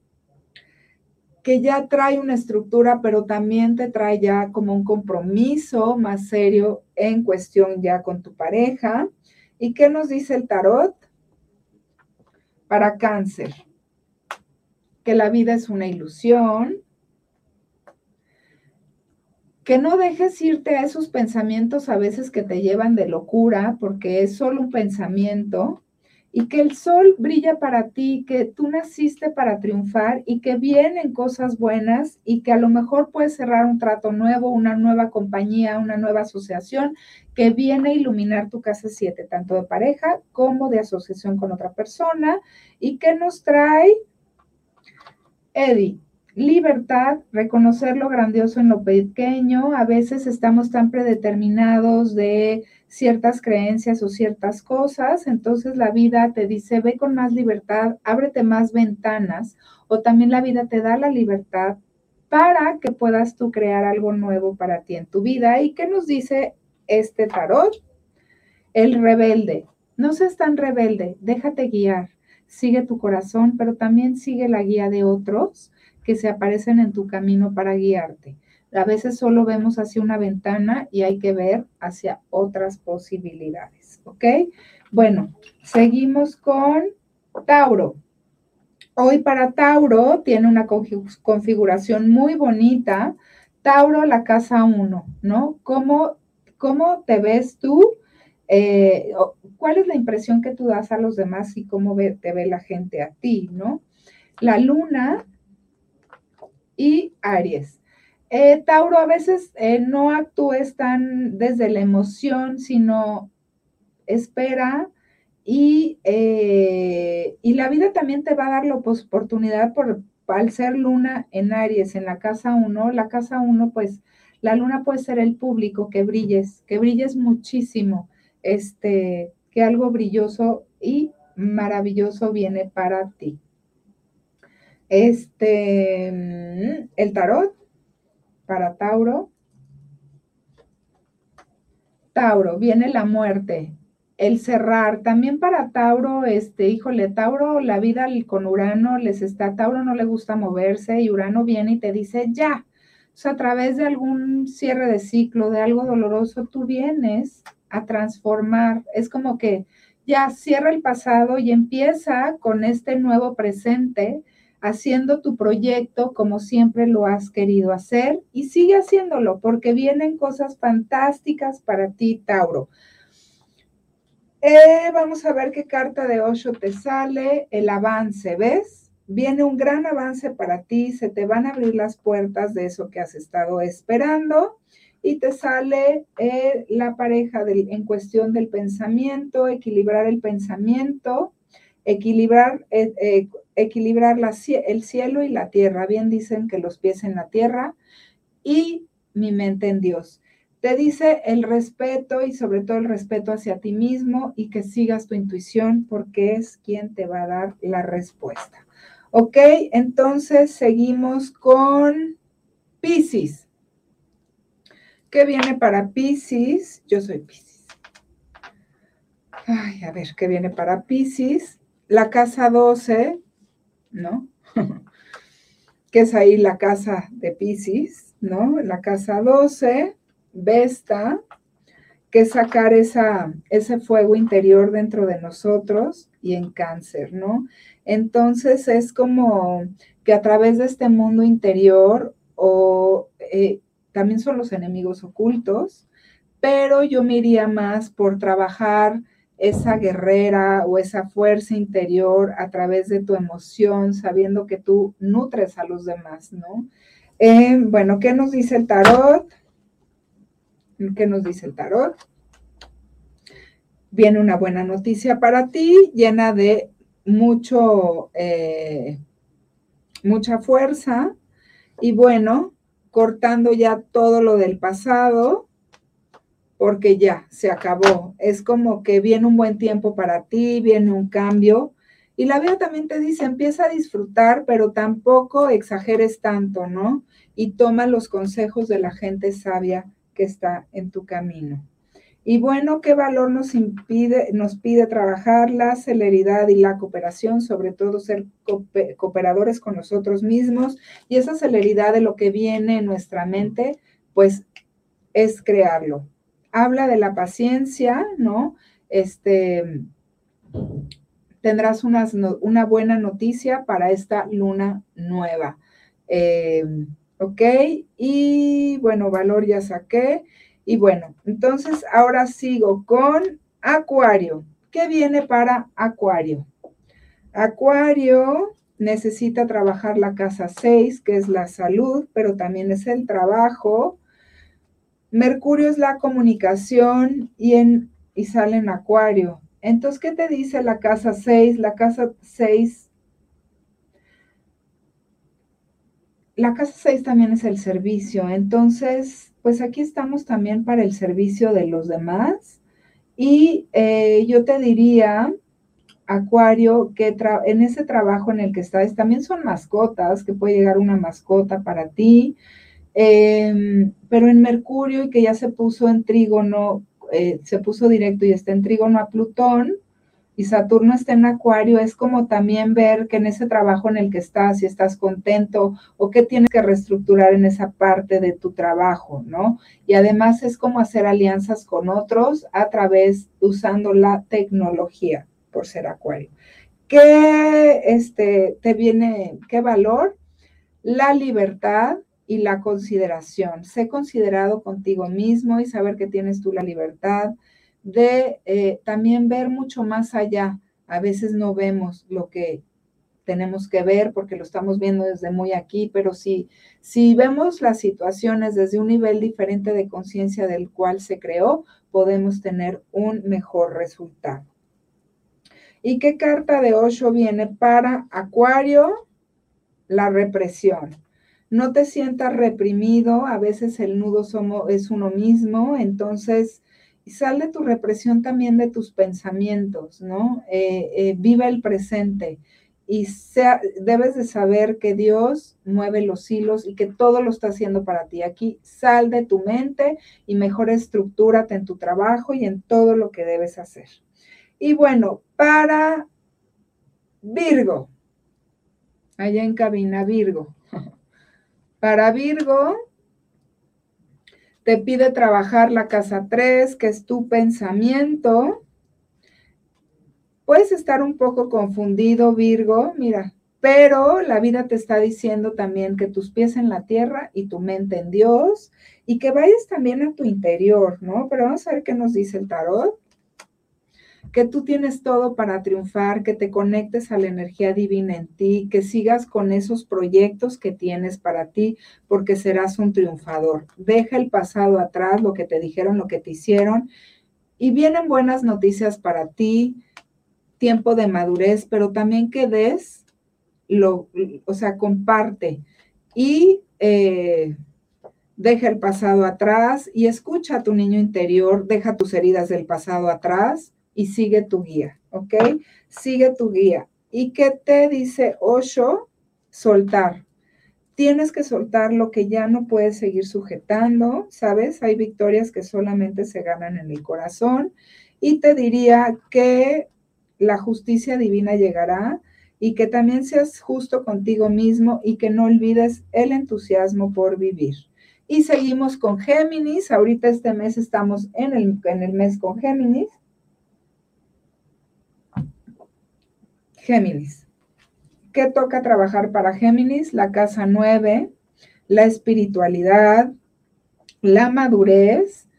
que ya trae una estructura, pero también te trae ya como un compromiso más serio en cuestión ya con tu pareja. ¿Y qué nos dice el tarot? Para cáncer, que la vida es una ilusión, que no dejes irte a esos pensamientos a veces que te llevan de locura, porque es solo un pensamiento, y que el sol brilla para ti, que tú naciste para triunfar y que vienen cosas buenas y que a lo mejor puedes cerrar un trato nuevo, una nueva compañía, una nueva asociación que viene a iluminar tu casa 7, tanto de pareja como de asociación con otra persona y que nos trae, Eddie, libertad, reconocer lo grandioso en lo pequeño. A veces estamos tan predeterminados de ciertas creencias o ciertas cosas, entonces la vida te dice, ve con más libertad, ábrete más ventanas, o también la vida te da la libertad para que puedas tú crear algo nuevo para ti en tu vida. ¿Y qué nos dice este tarot? El rebelde. No seas tan rebelde, déjate guiar, sigue tu corazón, pero también sigue la guía de otros que se aparecen en tu camino para guiarte. A veces solo vemos hacia una ventana y hay que ver hacia otras posibilidades, ¿ok? Bueno, seguimos con Tauro. Hoy para Tauro tiene una configuración muy bonita. Tauro, la casa 1, ¿no? ¿Cómo, ¿Cómo te ves tú? Eh, ¿Cuál es la impresión que tú das a los demás y cómo te ve la gente a ti, ¿no? La luna y Aries. Eh, Tauro, a veces eh, no actúes tan desde la emoción, sino espera y, eh, y la vida también te va a dar la oportunidad por, al ser luna en Aries en la casa 1, la casa 1 pues la luna puede ser el público, que brilles, que brilles muchísimo, este, que algo brilloso y maravilloso viene para ti. Este, mm, el tarot para Tauro. Tauro, viene la muerte, el cerrar. También para Tauro, este, híjole, Tauro, la vida con Urano les está, Tauro no le gusta moverse y Urano viene y te dice, ya, o sea, a través de algún cierre de ciclo, de algo doloroso, tú vienes a transformar. Es como que ya cierra el pasado y empieza con este nuevo presente, haciendo tu proyecto como siempre lo has querido hacer y sigue haciéndolo porque vienen cosas fantásticas para ti, Tauro. Eh, vamos a ver qué carta de Osho te sale, el avance, ¿ves? viene un gran avance para ti, se te van a abrir las puertas de eso que has estado esperando y te sale eh, la pareja en cuestión del pensamiento, equilibrar el pensamiento, equilibrar, eh, equilibrar el cielo y la tierra. Bien dicen que los pies en la tierra y mi mente en Dios. Te dice el respeto y sobre todo el respeto hacia ti mismo y que sigas tu intuición porque es quien te va a dar la respuesta. Ok, entonces seguimos con Pisces. ¿Qué viene para Pisces? Yo soy Pisces. Ay, a ver, ¿qué viene para Pisces? La casa 12, ¿no? que es ahí la casa de Pisces, ¿no? La casa 12, Vesta, que es sacar esa, ese fuego interior dentro de nosotros y en cáncer, ¿no? Entonces es como que a través de este mundo interior o eh, también son los enemigos ocultos, pero yo me iría más por trabajar esa guerrera o esa fuerza interior a través de tu emoción, sabiendo que tú nutres a los demás, ¿no? Eh, bueno, ¿qué nos dice el tarot? ¿Qué nos dice el tarot? Viene una buena noticia para ti, llena de mucho, eh, mucha fuerza y bueno, cortando ya todo lo del pasado, porque ya se acabó. Es como que viene un buen tiempo para ti, viene un cambio. Y la vida también te dice, empieza a disfrutar, pero tampoco exageres tanto, ¿no? Y toma los consejos de la gente sabia que está en tu camino. Y bueno, ¿qué valor nos impide, nos pide trabajar la celeridad y la cooperación, sobre todo ser cooperadores con nosotros mismos? Y esa celeridad de lo que viene en nuestra mente, pues es crearlo. Habla de la paciencia, ¿no? Este, tendrás una buena noticia para esta luna nueva. Eh, ok, y bueno, valor ya saqué. Y bueno, entonces ahora sigo con Acuario. ¿Qué viene para Acuario? Acuario necesita trabajar la casa 6, que es la salud, pero también es el trabajo. Mercurio es la comunicación y, en, y sale en Acuario. Entonces, ¿qué te dice la casa 6? La casa 6 la casa 6 también es el servicio, entonces pues aquí estamos también para el servicio de los demás. Y eh, yo te diría, Acuario, que en ese trabajo en el que estás, también son mascotas, que puede llegar una mascota para ti, em, pero en Mercurio y que ya se puso en trígono, eh, se puso directo y está en trígono a Plutón, y Saturno está en Acuario, es como también ver que en ese trabajo en el que estás, si estás contento o qué tienes que reestructurar en esa parte de tu trabajo, ¿no? Y además es como hacer alianzas con otros a través, usando la tecnología, por ser Acuario. ¿Qué este, te viene, qué valor? La libertad y la consideración. Sé considerado contigo mismo y saber que tienes tú la libertad de eh, también ver mucho más allá. A veces no vemos lo que tenemos que ver porque lo estamos viendo desde muy aquí, pero si, si vemos las situaciones desde un nivel diferente de conciencia del cual se creó, podemos tener un mejor resultado. ¿Y qué carta de Osho viene para Acuario? La represión. No te sientas reprimido, a veces el nudo somos, es uno mismo, entonces sale tu represión también de tus pensamientos, ¿no? Eh, eh, viva el presente y sea, debes de saber que Dios mueve los hilos y que todo lo está haciendo para ti. Aquí sal de tu mente y mejor estructúrate en tu trabajo y en todo lo que debes hacer. Y bueno, para Virgo, allá en cabina Virgo. Para Virgo, te pide trabajar la casa 3, que es tu pensamiento Puedes estar un poco confundido, Virgo, mira, pero la vida te está diciendo también que tus pies en la tierra y tu mente en Dios y que vayas también a tu interior, ¿no? Pero vamos a ver qué nos dice el tarot. Que tú tienes todo para triunfar, que te conectes a la energía divina en ti, que sigas con esos proyectos que tienes para ti, porque serás un triunfador. Deja el pasado atrás, lo que te dijeron, lo que te hicieron, y vienen buenas noticias para ti tiempo de madurez, pero también que des, lo, o sea, comparte y eh, deja el pasado atrás y escucha a tu niño interior, deja tus heridas del pasado atrás y sigue tu guía, ¿ok? Sigue tu guía. ¿Y qué te dice Osho? Soltar. Tienes que soltar lo que ya no puedes seguir sujetando, ¿sabes? Hay victorias que solamente se ganan en el corazón. Y te diría que la justicia divina llegará y que también seas justo contigo mismo y que no olvides el entusiasmo por vivir. Y seguimos con Géminis. Ahorita este mes estamos en el, en el mes con Géminis. Géminis. ¿Qué toca trabajar para Géminis? La casa 9, la espiritualidad, la madurez.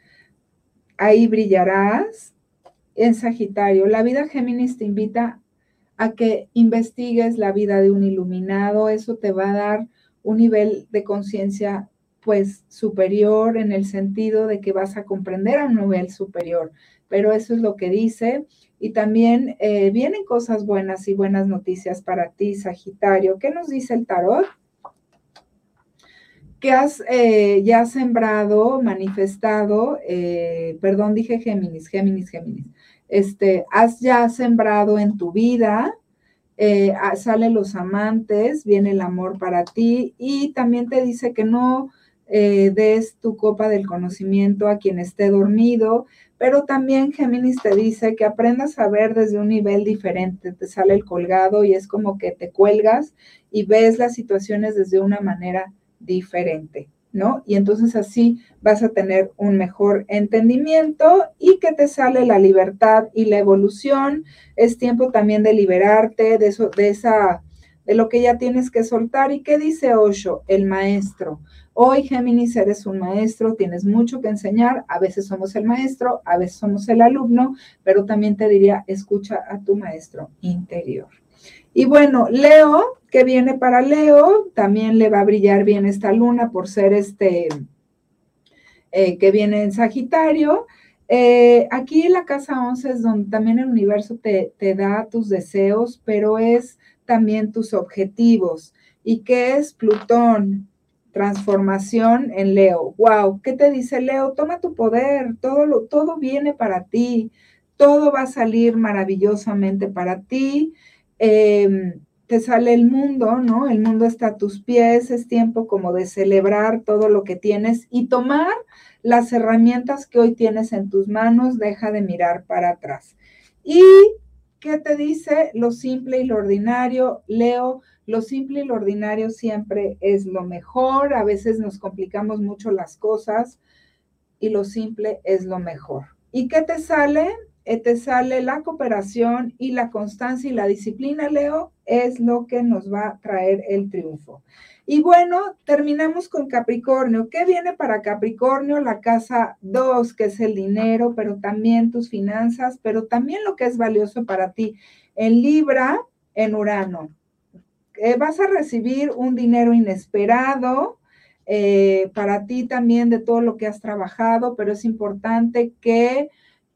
Ahí brillarás en Sagitario. La vida Géminis te invita a que investigues la vida de un iluminado. Eso te va a dar un nivel de conciencia pues superior en el sentido de que vas a comprender a un nivel superior. Pero eso es lo que dice. Y también eh, vienen cosas buenas y buenas noticias para ti, Sagitario. ¿Qué nos dice el tarot? que has eh, ya sembrado, manifestado, eh, perdón, dije Géminis, Géminis, Géminis, este, has ya sembrado en tu vida, eh, salen los amantes, viene el amor para ti. Y también te dice que no des tu copa del conocimiento a quien esté dormido, pero también Géminis te dice que aprendas a ver desde un nivel diferente, te sale el colgado y es como que te cuelgas y ves las situaciones desde una manera diferente, ¿no? Y entonces así vas a tener un mejor entendimiento y que te sale la libertad y la evolución. Es tiempo también de liberarte de eso, de esa, de lo que ya tienes que soltar. ¿Y qué dice Osho, el maestro? Hoy, Géminis, eres un maestro, tienes mucho que enseñar. A veces somos el maestro, a veces somos el alumno, pero también te diría, escucha a tu maestro interior. Y bueno, Leo, que viene para Leo, también le va a brillar bien esta luna por ser este, eh, que viene en Sagitario. Eh, aquí en la casa 11 es donde también el universo te, te da tus deseos, pero es también tus objetivos. ¿Y qué es Plutón? Transformación en Leo. Wow, ¿qué te dice Leo? Toma tu poder, todo, lo, todo viene para ti, todo va a salir maravillosamente para ti. Em, te sale el mundo, ¿no? El mundo está a tus pies, es tiempo como de celebrar todo lo que tienes y tomar las herramientas que hoy tienes en tus manos, deja de mirar para atrás. ¿Y qué te dice? Lo simple y lo ordinario, Leo, lo simple y lo ordinario siempre es lo mejor, a veces nos complicamos mucho las cosas y lo simple es lo mejor. ¿Y qué te sale? Eh, te sale la cooperación y la constancia y la disciplina, Leo, es lo que nos va a traer el triunfo. Y bueno, terminamos con Capricornio. ¿Qué viene para Capricornio? La casa 2, que es el dinero, pero también tus finanzas, pero también lo que es valioso para ti. En Libra, en Urano. Eh, vas a recibir un dinero inesperado, eh, para ti también de todo lo que has trabajado, pero es importante que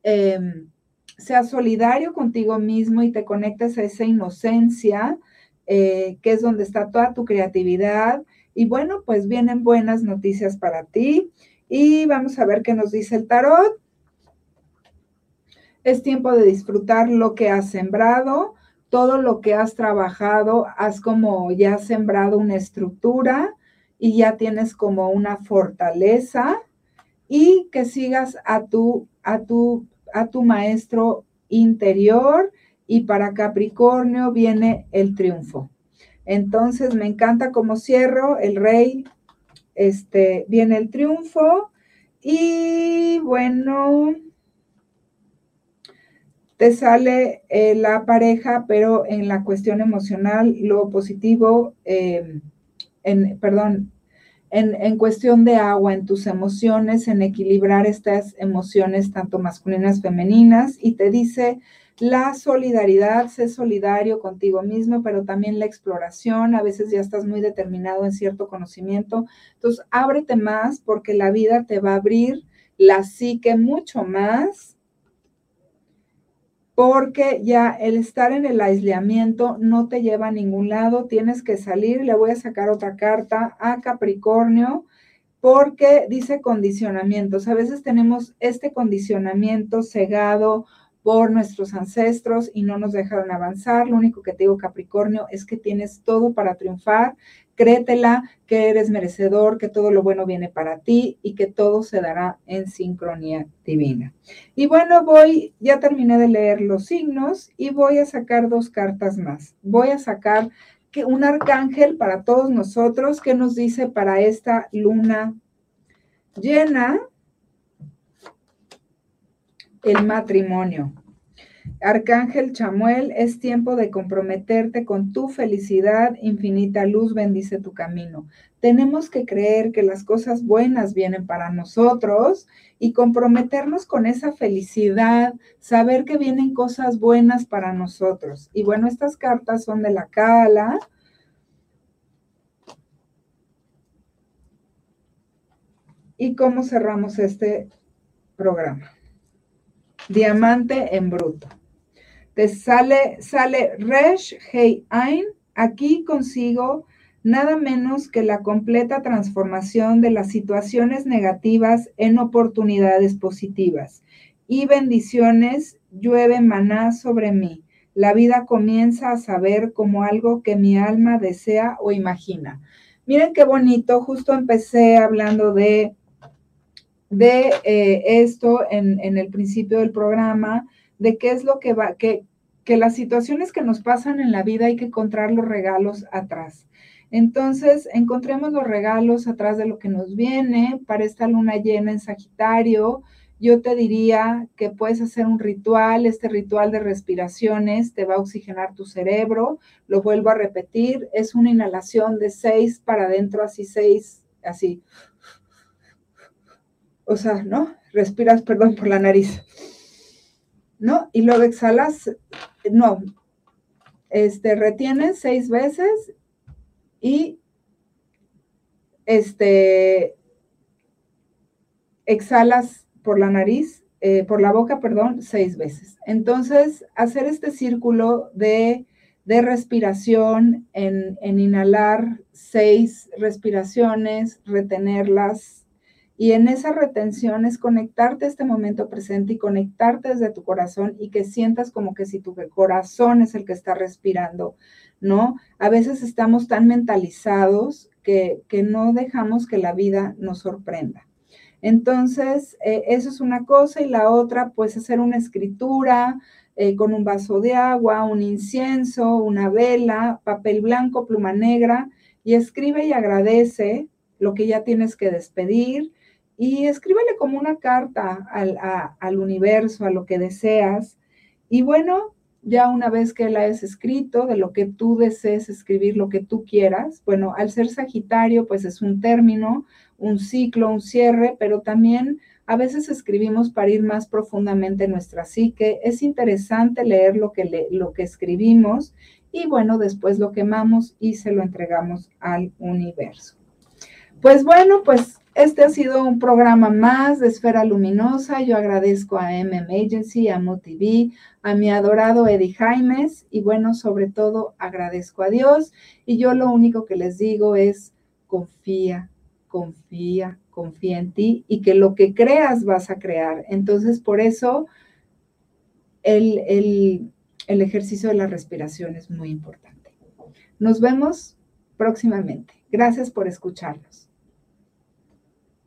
em, seas solidario contigo mismo y te conectes a esa inocencia, eh, que es donde está toda tu creatividad. Y bueno, pues vienen buenas noticias para ti. Y vamos a ver qué nos dice el tarot. Es tiempo de disfrutar lo que has sembrado, todo lo que has trabajado, has como ya sembrado una estructura y ya tienes como una fortaleza y que sigas a tu, a tu, a tu maestro interior y para Capricornio viene el triunfo. Entonces me encanta cómo cierro el rey, este, viene el triunfo y bueno, te sale eh, la pareja, pero en la cuestión emocional, lo positivo, eh, en, perdón, en, en, cuestión de agua, en tus emociones, en equilibrar estas emociones tanto masculinas, femeninas, y te dice la solidaridad, sé solidario contigo mismo, pero también la exploración, a veces ya estás muy determinado en cierto conocimiento, entonces ábrete más porque la vida te va a abrir la psique mucho más porque ya el estar en el aislamiento no te lleva a ningún lado, tienes que salir, le voy a sacar otra carta a Capricornio, porque dice condicionamientos. A veces tenemos este condicionamiento cegado por nuestros ancestros y no nos dejaron avanzar. Lo único que te digo, Capricornio, es que tienes todo para triunfar. Créetela que eres merecedor, que todo lo bueno viene para ti y que todo se dará en sincronía divina. Y bueno, voy, ya terminé de leer los signos y voy a sacar dos cartas más. Voy a sacar que un arcángel para todos nosotros que nos dice para esta luna llena el matrimonio. Arcángel Chamuel, es tiempo de comprometerte con tu felicidad, infinita luz bendice tu camino. Tenemos que creer que las cosas buenas vienen para nosotros y comprometernos con esa felicidad, saber que vienen cosas buenas para nosotros. Y bueno, estas cartas son de la Cala. ¿Y cómo cerramos este programa? Diamante en bruto. Te sale, sale Resh Hei Ein. Aquí consigo nada menos que la completa transformación de las situaciones negativas en oportunidades positivas. Y bendiciones llueve maná sobre mí. La vida comienza a saber como algo que mi alma desea o imagina. Miren qué bonito, justo empecé hablando de de eh, esto en, el principio del programa, de qué es lo que va, que, que las situaciones que nos pasan en la vida hay que encontrar los regalos atrás. Entonces, encontremos los regalos atrás de lo que nos viene para esta luna llena en Sagitario. Yo te diría que puedes hacer un ritual, este ritual de respiraciones te va a oxigenar tu cerebro. Lo vuelvo a repetir, es una inhalación de seis para adentro, así seis, así o sea, ¿no? Respiras, perdón, por la nariz, ¿no? Y luego exhalas, no, este, retienes seis veces y este, exhalas por la nariz, eh, por la boca, perdón, seis veces. Entonces, hacer este círculo de, de respiración en, en inhalar seis respiraciones, retenerlas y en esa retención es conectarte a este momento presente y conectarte desde tu corazón y que sientas como que si tu corazón es el que está respirando, ¿no? A veces estamos tan mentalizados que, no dejamos que la vida nos sorprenda. Entonces, eh, eso es una cosa y la otra, pues hacer una escritura eh, con un vaso de agua, un incienso, una vela, papel blanco, pluma negra y escribe y agradece lo que ya tienes que despedir, y escríbele como una carta al, universo, a lo que deseas. Y bueno, ya una vez que la hayas escrito, de lo que tú desees escribir, lo que tú quieras, bueno, al ser Sagitario, pues es un término, un ciclo, un cierre, pero también a veces escribimos para ir más profundamente en nuestra psique. Es interesante leer lo que, lo que escribimos y bueno, después lo quemamos y se lo entregamos al universo. Pues bueno, pues Este ha sido un programa más de Esfera Luminosa. Yo agradezco a MM Agency, a MoTV, a mi adorado Eddie Jaimes y bueno, sobre todo agradezco a Dios. Y yo lo único que les digo es confía, confía, confía en ti y que lo que creas vas a crear. Entonces, por eso el, el ejercicio de la respiración es muy importante. Nos vemos próximamente. Gracias por escucharnos.